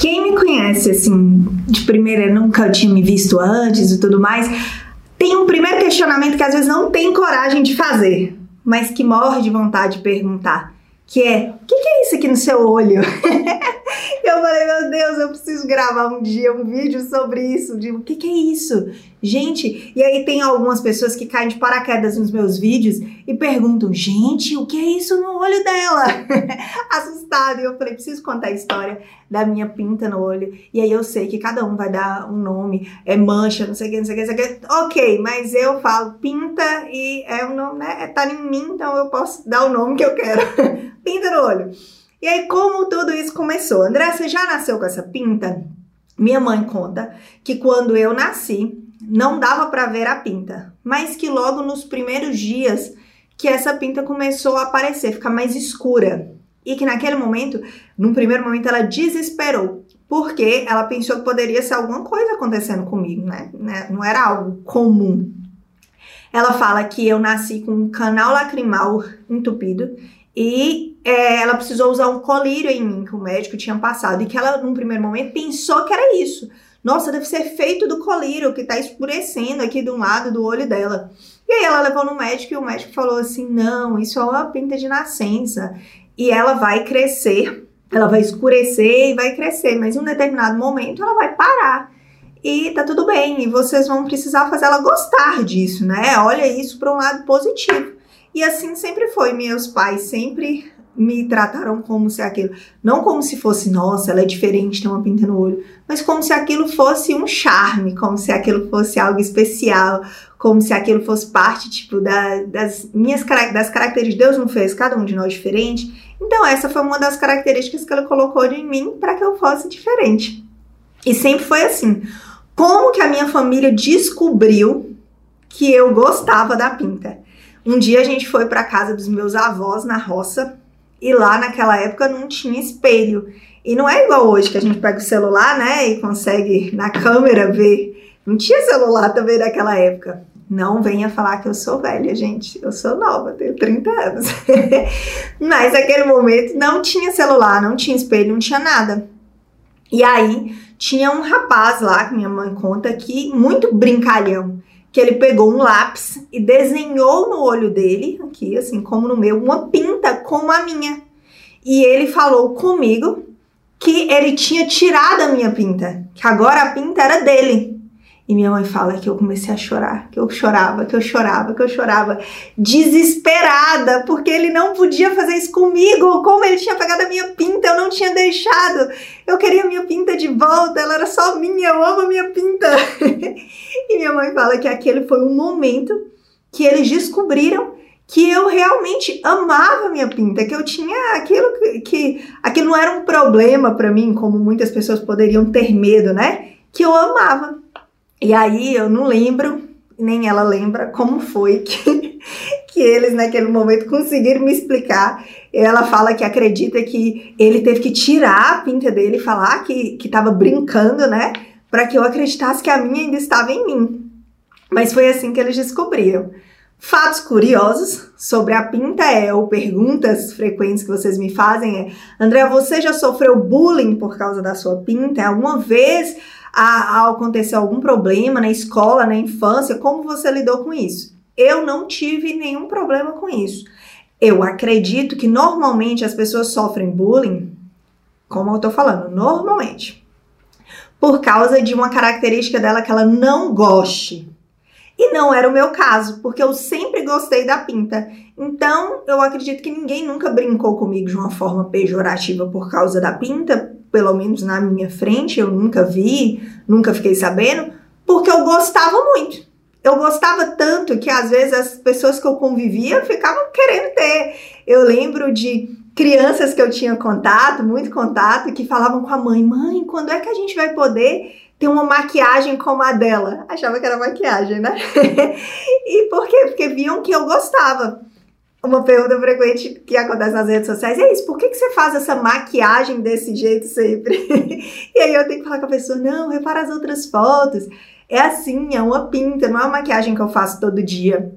Quem me conhece, assim, de primeira, nunca tinha me visto antes e tudo mais, tem um primeiro questionamento que às vezes não tem coragem de fazer, mas que morre de vontade de perguntar, que é, o que, que é isso aqui no seu olho? Eu falei, meu Deus, eu preciso gravar um dia um vídeo sobre isso. De o que, que é isso? Gente, e aí tem algumas pessoas que caem de paraquedas nos meus vídeos e perguntam, gente, o que é isso no olho dela? Assustado. E eu falei, preciso contar a história da minha pinta no olho. E aí eu sei que cada um vai dar um nome, é mancha, não sei o que, não sei o que, não sei o que. Ok, mas eu falo pinta e é um nome, né? É, tá em mim, então eu posso dar o nome que eu quero. pinta no olho. E aí, como tudo isso começou? André, você já nasceu com essa pinta? Minha mãe conta que quando eu nasci, não dava para ver a pinta, mas que logo nos primeiros dias que essa pinta começou a aparecer, ficar mais escura. E que naquele momento, num primeiro momento, ela desesperou, porque ela pensou que poderia ser alguma coisa acontecendo comigo, né? né? Não era algo comum. Ela fala que eu nasci com um canal lacrimal entupido e é, ela precisou usar um colírio em mim que o médico tinha passado e que ela, num primeiro momento, pensou que era isso. Nossa, deve ser feito do colírio que tá escurecendo aqui de um lado do olho dela. E aí ela levou no médico e o médico falou assim: não, isso é uma pinta de nascença. E ela vai crescer, ela vai escurecer e vai crescer, mas em um determinado momento ela vai parar. E tá tudo bem, e vocês vão precisar fazer ela gostar disso, né? Olha isso para um lado positivo. E assim sempre foi. Meus pais sempre me trataram como se aquilo, não como se fosse, nossa, ela é diferente, tem uma pinta no olho, mas como se aquilo fosse um charme, como se aquilo fosse algo especial, como se aquilo fosse parte, tipo, da, das minhas das características. Deus não fez cada um de nós diferente. Então, essa foi uma das características que ela colocou em mim para que eu fosse diferente. E sempre foi assim. Como que a minha família descobriu que eu gostava da pinta? Um dia a gente foi para casa dos meus avós na roça e lá naquela época não tinha espelho. E não é igual hoje que a gente pega o celular, né, e consegue na câmera ver. Não tinha celular também naquela época. Não venha falar que eu sou velha, gente. Eu sou nova, tenho 30 anos. Mas naquele momento não tinha celular, não tinha espelho, não tinha nada. E aí tinha um rapaz lá, que minha mãe conta, que muito brincalhão que ele pegou um lápis e desenhou no olho dele, aqui assim como no meu, uma pinta como a minha. E ele falou comigo que ele tinha tirado a minha pinta, que agora a pinta era dele. E minha mãe fala que eu comecei a chorar, que eu chorava, que eu chorava, que eu chorava, desesperada, porque ele não podia fazer isso comigo. Como ele tinha pegado a minha pinta, eu não tinha deixado. Eu queria a minha pinta de volta, ela era só minha, eu amo a minha pinta. e minha mãe fala que aquele foi um momento que eles descobriram que eu realmente amava minha pinta, que eu tinha aquilo que, que aquilo não era um problema para mim, como muitas pessoas poderiam ter medo, né? Que eu amava. E aí eu não lembro, nem ela lembra como foi que, que eles naquele momento conseguiram me explicar. Ela fala que acredita que ele teve que tirar a pinta dele e falar que, que tava brincando, né? Para que eu acreditasse que a minha ainda estava em mim. Mas foi assim que eles descobriram. Fatos curiosos sobre a pinta é, ou perguntas frequentes que vocês me fazem é: André, você já sofreu bullying por causa da sua pinta? Alguma vez a, acontecer algum problema na escola, na infância, como você lidou com isso? Eu não tive nenhum problema com isso. Eu acredito que normalmente as pessoas sofrem bullying, como eu tô falando, normalmente, por causa de uma característica dela que ela não goste. E não era o meu caso, porque eu sempre gostei da pinta. Então, eu acredito que ninguém nunca brincou comigo de uma forma pejorativa por causa da pinta, pelo menos na minha frente, eu nunca vi, nunca fiquei sabendo, porque eu gostava muito. Eu gostava tanto que às vezes as pessoas que eu convivia ficavam querendo ter. Eu lembro de crianças que eu tinha contato, muito contato, que falavam com a mãe: mãe, quando é que a gente vai poder ter uma maquiagem como a dela? Achava que era maquiagem, né? e por quê? Porque viam que eu gostava uma pergunta frequente que acontece nas redes sociais é isso, por que, que você faz essa maquiagem desse jeito sempre? e aí eu tenho que falar com a pessoa, não, repara as outras fotos. É assim, é uma pinta, não é uma maquiagem que eu faço todo dia.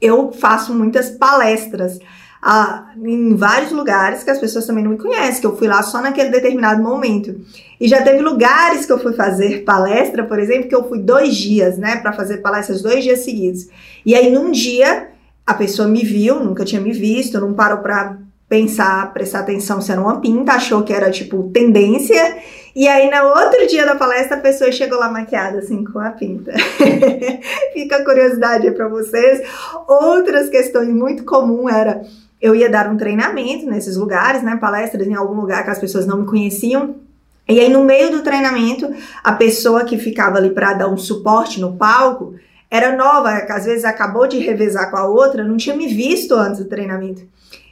Eu faço muitas palestras. a, em vários lugares que as pessoas também não me conhecem, que eu fui lá só naquele determinado momento. E já teve lugares que eu fui fazer palestra, por exemplo, que eu fui dois dias, né, para fazer palestras dois dias seguidos. E aí num dia a pessoa me viu, nunca tinha me visto, não parou para pensar, prestar atenção se era uma pinta, achou que era tipo tendência. E aí, no outro dia da palestra, a pessoa chegou lá maquiada, assim, com a pinta. Fica a curiosidade pra vocês. Outras questões muito comum era eu ia dar um treinamento nesses lugares, né? Palestras em algum lugar que as pessoas não me conheciam. E aí, no meio do treinamento, a pessoa que ficava ali para dar um suporte no palco era nova, às vezes acabou de revezar com a outra, não tinha me visto antes do treinamento.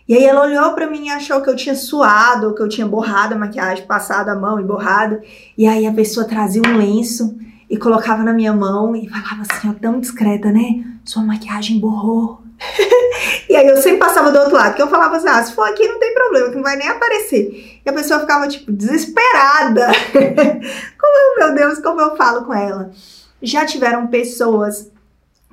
E aí ela olhou para mim e achou que eu tinha suado, que eu tinha borrado a maquiagem, passado a mão e borrado. E aí a pessoa trazia um lenço e colocava na minha mão e falava assim, ó, tão discreta, né? Sua maquiagem borrou. e aí eu sempre passava do outro lado, que eu falava assim, ah, se for aqui não tem problema, que não vai nem aparecer. E a pessoa ficava, tipo, desesperada. como, meu Deus, como eu falo com ela? Já tiveram pessoas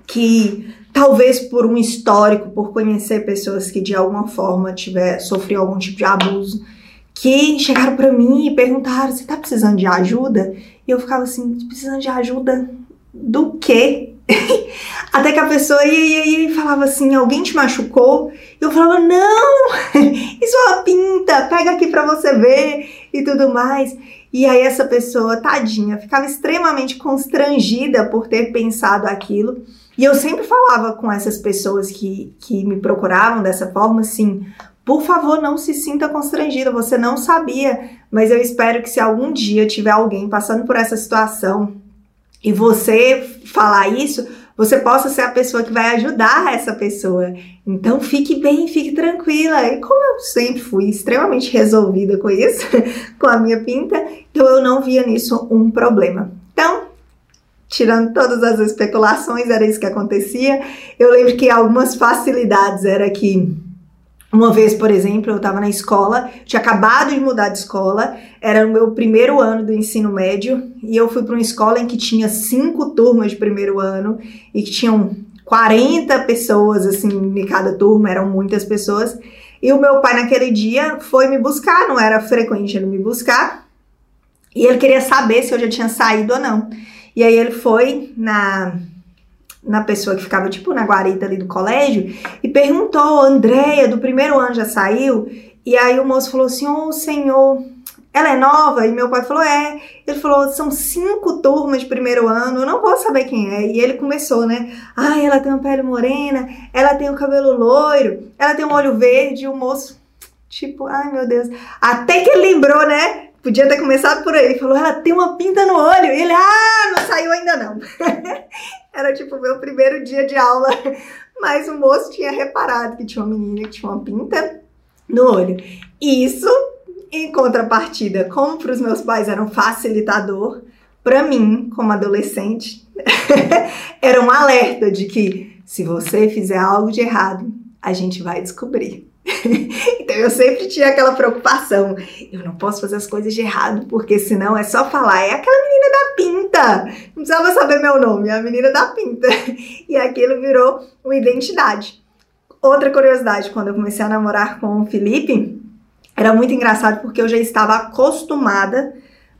que talvez por um histórico, por conhecer pessoas que de alguma forma tiver sofrido algum tipo de abuso, que chegaram para mim e perguntaram: "Você tá precisando de ajuda?" E eu ficava assim: "Precisando de ajuda do quê?" Até que a pessoa ia, ia, ia e falava assim: Alguém te machucou? E eu falava: Não, isso é uma pinta, pega aqui pra você ver e tudo mais. E aí essa pessoa, tadinha, ficava extremamente constrangida por ter pensado aquilo. E eu sempre falava com essas pessoas que, que me procuravam dessa forma assim: por favor, não se sinta constrangida, você não sabia, mas eu espero que se algum dia tiver alguém passando por essa situação e você falar isso, você possa ser a pessoa que vai ajudar essa pessoa. Então fique bem, fique tranquila. E como eu sempre fui extremamente resolvida com isso, com a minha pinta, então eu não via nisso um problema. Então, tirando todas as especulações, era isso que acontecia. Eu lembro que algumas facilidades era que uma vez, por exemplo, eu estava na escola, tinha acabado de mudar de escola, era o meu primeiro ano do ensino médio, e eu fui para uma escola em que tinha cinco turmas de primeiro ano e que tinham 40 pessoas assim em cada turma, eram muitas pessoas. E o meu pai naquele dia foi me buscar, não era frequente ele me buscar, e ele queria saber se eu já tinha saído ou não. E aí ele foi na na pessoa que ficava tipo na guarita ali do colégio e perguntou, Andréia, do primeiro ano já saiu? E aí o moço falou assim: "Ô, oh, senhor, ela é nova?" E meu pai falou: "É". Ele falou: "São cinco turmas de primeiro ano, eu não posso saber quem é". E ele começou, né? "Ai, ela tem uma pele morena, ela tem o um cabelo loiro, ela tem um olho verde". E o moço tipo, ai meu Deus. Até que ele lembrou, né? Podia ter começado por aí. Falou, ela tem uma pinta no olho. E ele, ah, não saiu ainda não. Era tipo meu primeiro dia de aula. Mas o moço tinha reparado que tinha uma menina que tinha uma pinta no olho. Isso, em contrapartida, como para os meus pais era um facilitador, para mim, como adolescente, era um alerta de que se você fizer algo de errado, a gente vai descobrir. então eu sempre tinha aquela preocupação. Eu não posso fazer as coisas de errado, porque senão é só falar, é aquela menina da pinta. Não precisava saber meu nome, é a menina da pinta. E aquilo virou uma identidade. Outra curiosidade, quando eu comecei a namorar com o Felipe, era muito engraçado porque eu já estava acostumada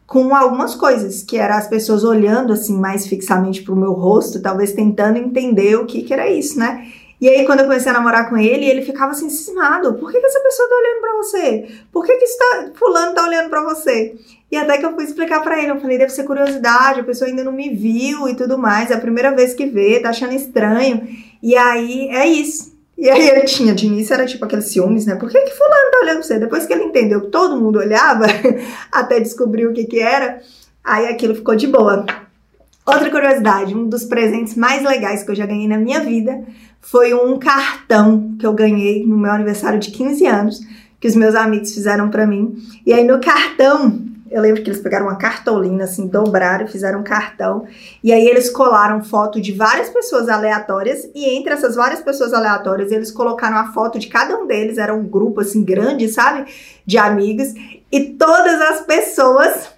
com algumas coisas, que era as pessoas olhando assim mais fixamente para o meu rosto, talvez tentando entender o que, que era isso, né? E aí, quando eu comecei a namorar com ele, ele ficava assim, cismado. Por que, que essa pessoa tá olhando pra você? Por que, que está, fulano tá olhando pra você? E até que eu fui explicar para ele, eu falei, deve ser curiosidade, a pessoa ainda não me viu e tudo mais, é a primeira vez que vê, tá achando estranho. E aí, é isso. E aí ele tinha, de início era tipo aqueles ciúmes, né? Por que, que fulano tá olhando pra você? Depois que ele entendeu que todo mundo olhava, até descobrir o que que era, aí aquilo ficou de boa. Outra curiosidade, um dos presentes mais legais que eu já ganhei na minha vida foi um cartão que eu ganhei no meu aniversário de 15 anos, que os meus amigos fizeram para mim. E aí no cartão, eu lembro que eles pegaram uma cartolina assim, dobraram, fizeram um cartão, e aí eles colaram foto de várias pessoas aleatórias, e entre essas várias pessoas aleatórias, eles colocaram a foto de cada um deles, era um grupo assim grande, sabe? De amigos, e todas as pessoas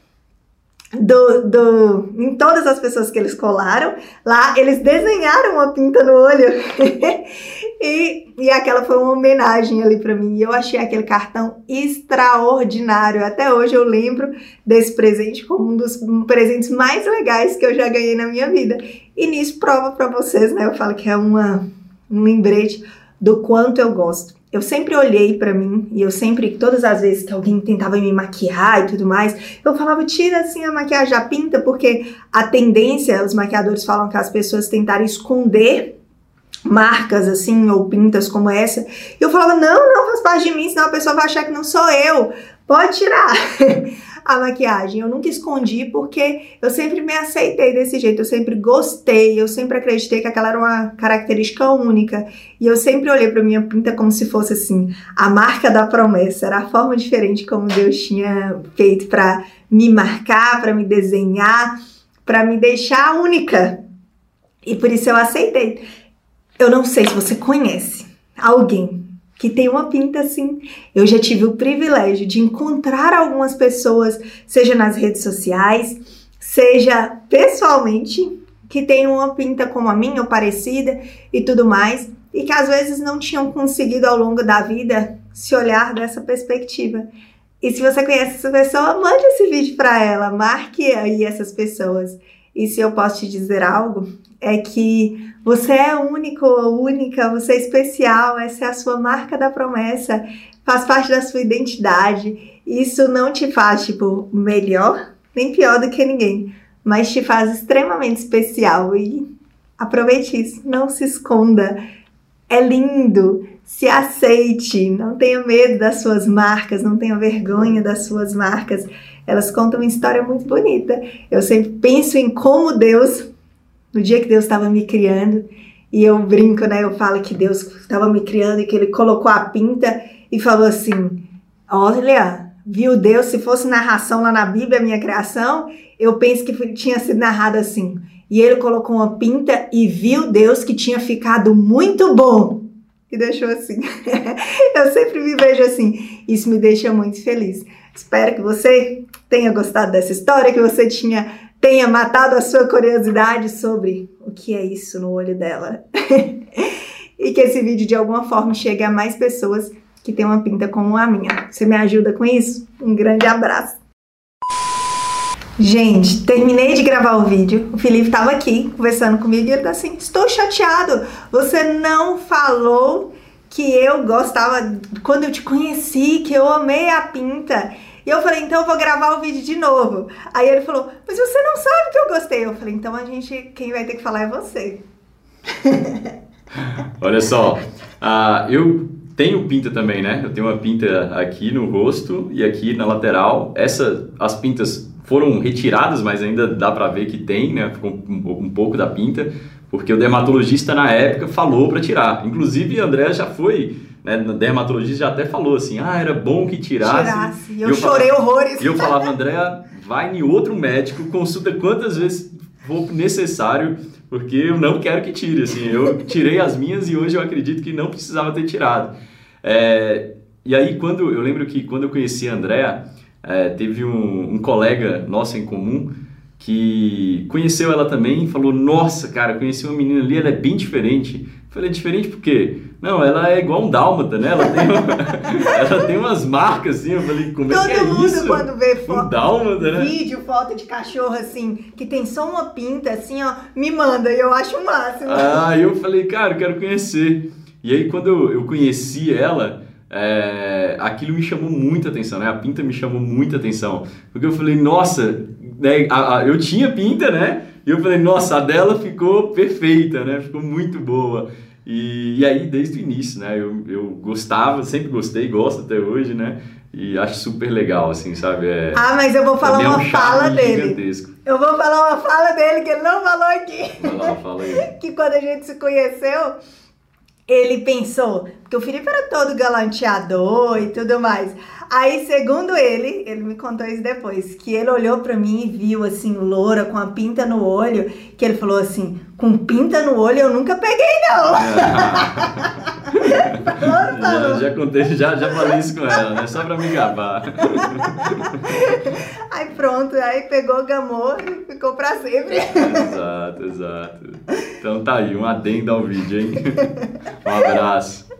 do, do, em todas as pessoas que eles colaram. Lá eles desenharam uma pinta no olho. e, e aquela foi uma homenagem ali para mim. E eu achei aquele cartão extraordinário. Até hoje eu lembro desse presente como um dos presentes mais legais que eu já ganhei na minha vida. E nisso prova para vocês, né? Eu falo que é uma, um lembrete do quanto eu gosto eu sempre olhei para mim e eu sempre, todas as vezes que alguém tentava me maquiar e tudo mais, eu falava, tira assim a maquiagem, a pinta, porque a tendência, os maquiadores falam que as pessoas tentarem esconder marcas assim ou pintas como essa. E eu falava, não, não faz parte de mim, senão a pessoa vai achar que não sou eu. Pode tirar. a maquiagem. Eu nunca escondi porque eu sempre me aceitei desse jeito, eu sempre gostei, eu sempre acreditei que aquela era uma característica única. E eu sempre olhei para minha pinta como se fosse assim, a marca da promessa, era a forma diferente como Deus tinha feito para me marcar, para me desenhar, para me deixar única. E por isso eu aceitei. Eu não sei se você conhece alguém que tem uma pinta assim. Eu já tive o privilégio de encontrar algumas pessoas, seja nas redes sociais, seja pessoalmente, que tem uma pinta como a minha ou parecida e tudo mais, e que às vezes não tinham conseguido ao longo da vida se olhar dessa perspectiva. E se você conhece essa pessoa, mande esse vídeo para ela, marque aí essas pessoas. E se eu posso te dizer algo, é que você é único única, você é especial, essa é a sua marca da promessa, faz parte da sua identidade. Isso não te faz, tipo, melhor nem pior do que ninguém, mas te faz extremamente especial e aproveite isso, não se esconda. É lindo, se aceite, não tenha medo das suas marcas, não tenha vergonha das suas marcas. Elas contam uma história muito bonita. Eu sempre penso em como Deus no dia que Deus estava me criando, e eu brinco, né? Eu falo que Deus estava me criando e que ele colocou a pinta e falou assim: Olha, viu Deus? Se fosse narração lá na Bíblia, a minha criação, eu penso que tinha sido narrado assim. E ele colocou uma pinta e viu Deus que tinha ficado muito bom. E deixou assim. eu sempre me vejo assim. Isso me deixa muito feliz. Espero que você tenha gostado dessa história, que você tinha tenha matado a sua curiosidade sobre o que é isso no olho dela. e que esse vídeo de alguma forma chegue a mais pessoas que têm uma pinta como a minha. Você me ajuda com isso? Um grande abraço. Gente, terminei de gravar o vídeo. O Felipe estava aqui conversando comigo e ele tá assim: Estou chateado. Você não falou que eu gostava quando eu te conheci, que eu amei a pinta. E eu falei, então eu vou gravar o vídeo de novo. Aí ele falou, mas você não sabe que eu gostei. Eu falei, então a gente, quem vai ter que falar é você. Olha só, uh, eu tenho pinta também, né? Eu tenho uma pinta aqui no rosto e aqui na lateral. Essa, as pintas foram retiradas, mas ainda dá pra ver que tem, né? Ficou um, um pouco da pinta, porque o dermatologista na época falou para tirar. Inclusive, André já foi né, dermatologista já até falou assim, ah, era bom que tirasse. Tirasse. Eu, eu chorei falava, horrores. E eu falava, Andréa, vai em outro médico, consulta quantas vezes for necessário, porque eu não quero que tire. Assim, eu tirei as minhas e hoje eu acredito que não precisava ter tirado. É, e aí, quando eu lembro que quando eu conheci a Andréa, é, teve um, um colega nosso em comum que conheceu ela também e falou: Nossa, cara, conheci uma menina ali, ela é bem diferente. Eu falei: Diferente por quê? Não, ela é igual um dálmata, né? Ela tem, uma, ela tem umas marcas assim. Eu falei, como Todo é que é mundo isso? quando vê foto, um dálmata, né? vídeo, foto de cachorro assim, que tem só uma pinta assim, ó, me manda e eu acho o máximo. Ah, eu falei, cara, eu quero conhecer. E aí quando eu, eu conheci ela, é, aquilo me chamou muita atenção, né? A pinta me chamou muita atenção. Porque eu falei, nossa, né? a, a, eu tinha pinta, né? E eu falei, nossa, a dela ficou perfeita, né? Ficou muito boa. E, e aí, desde o início, né? Eu, eu gostava, sempre gostei, gosto até hoje, né? E acho super legal, assim, sabe? É, ah, mas eu vou falar é uma um fala dele. Gigantesco. Eu vou falar uma fala dele que ele não falou aqui. Vai lá, fala aí. que quando a gente se conheceu, ele pensou, porque o Felipe era todo galanteador e tudo mais. Aí, segundo ele, ele me contou isso depois, que ele olhou para mim e viu assim, loura, com a pinta no olho, que ele falou assim: com pinta no olho eu nunca peguei, não. já, já contei, já, já falei isso com ela, né? Só pra me gabar. aí pronto, aí pegou, gamou e ficou pra sempre. exato, exato. Então tá aí, um adendo ao vídeo, hein? Um abraço.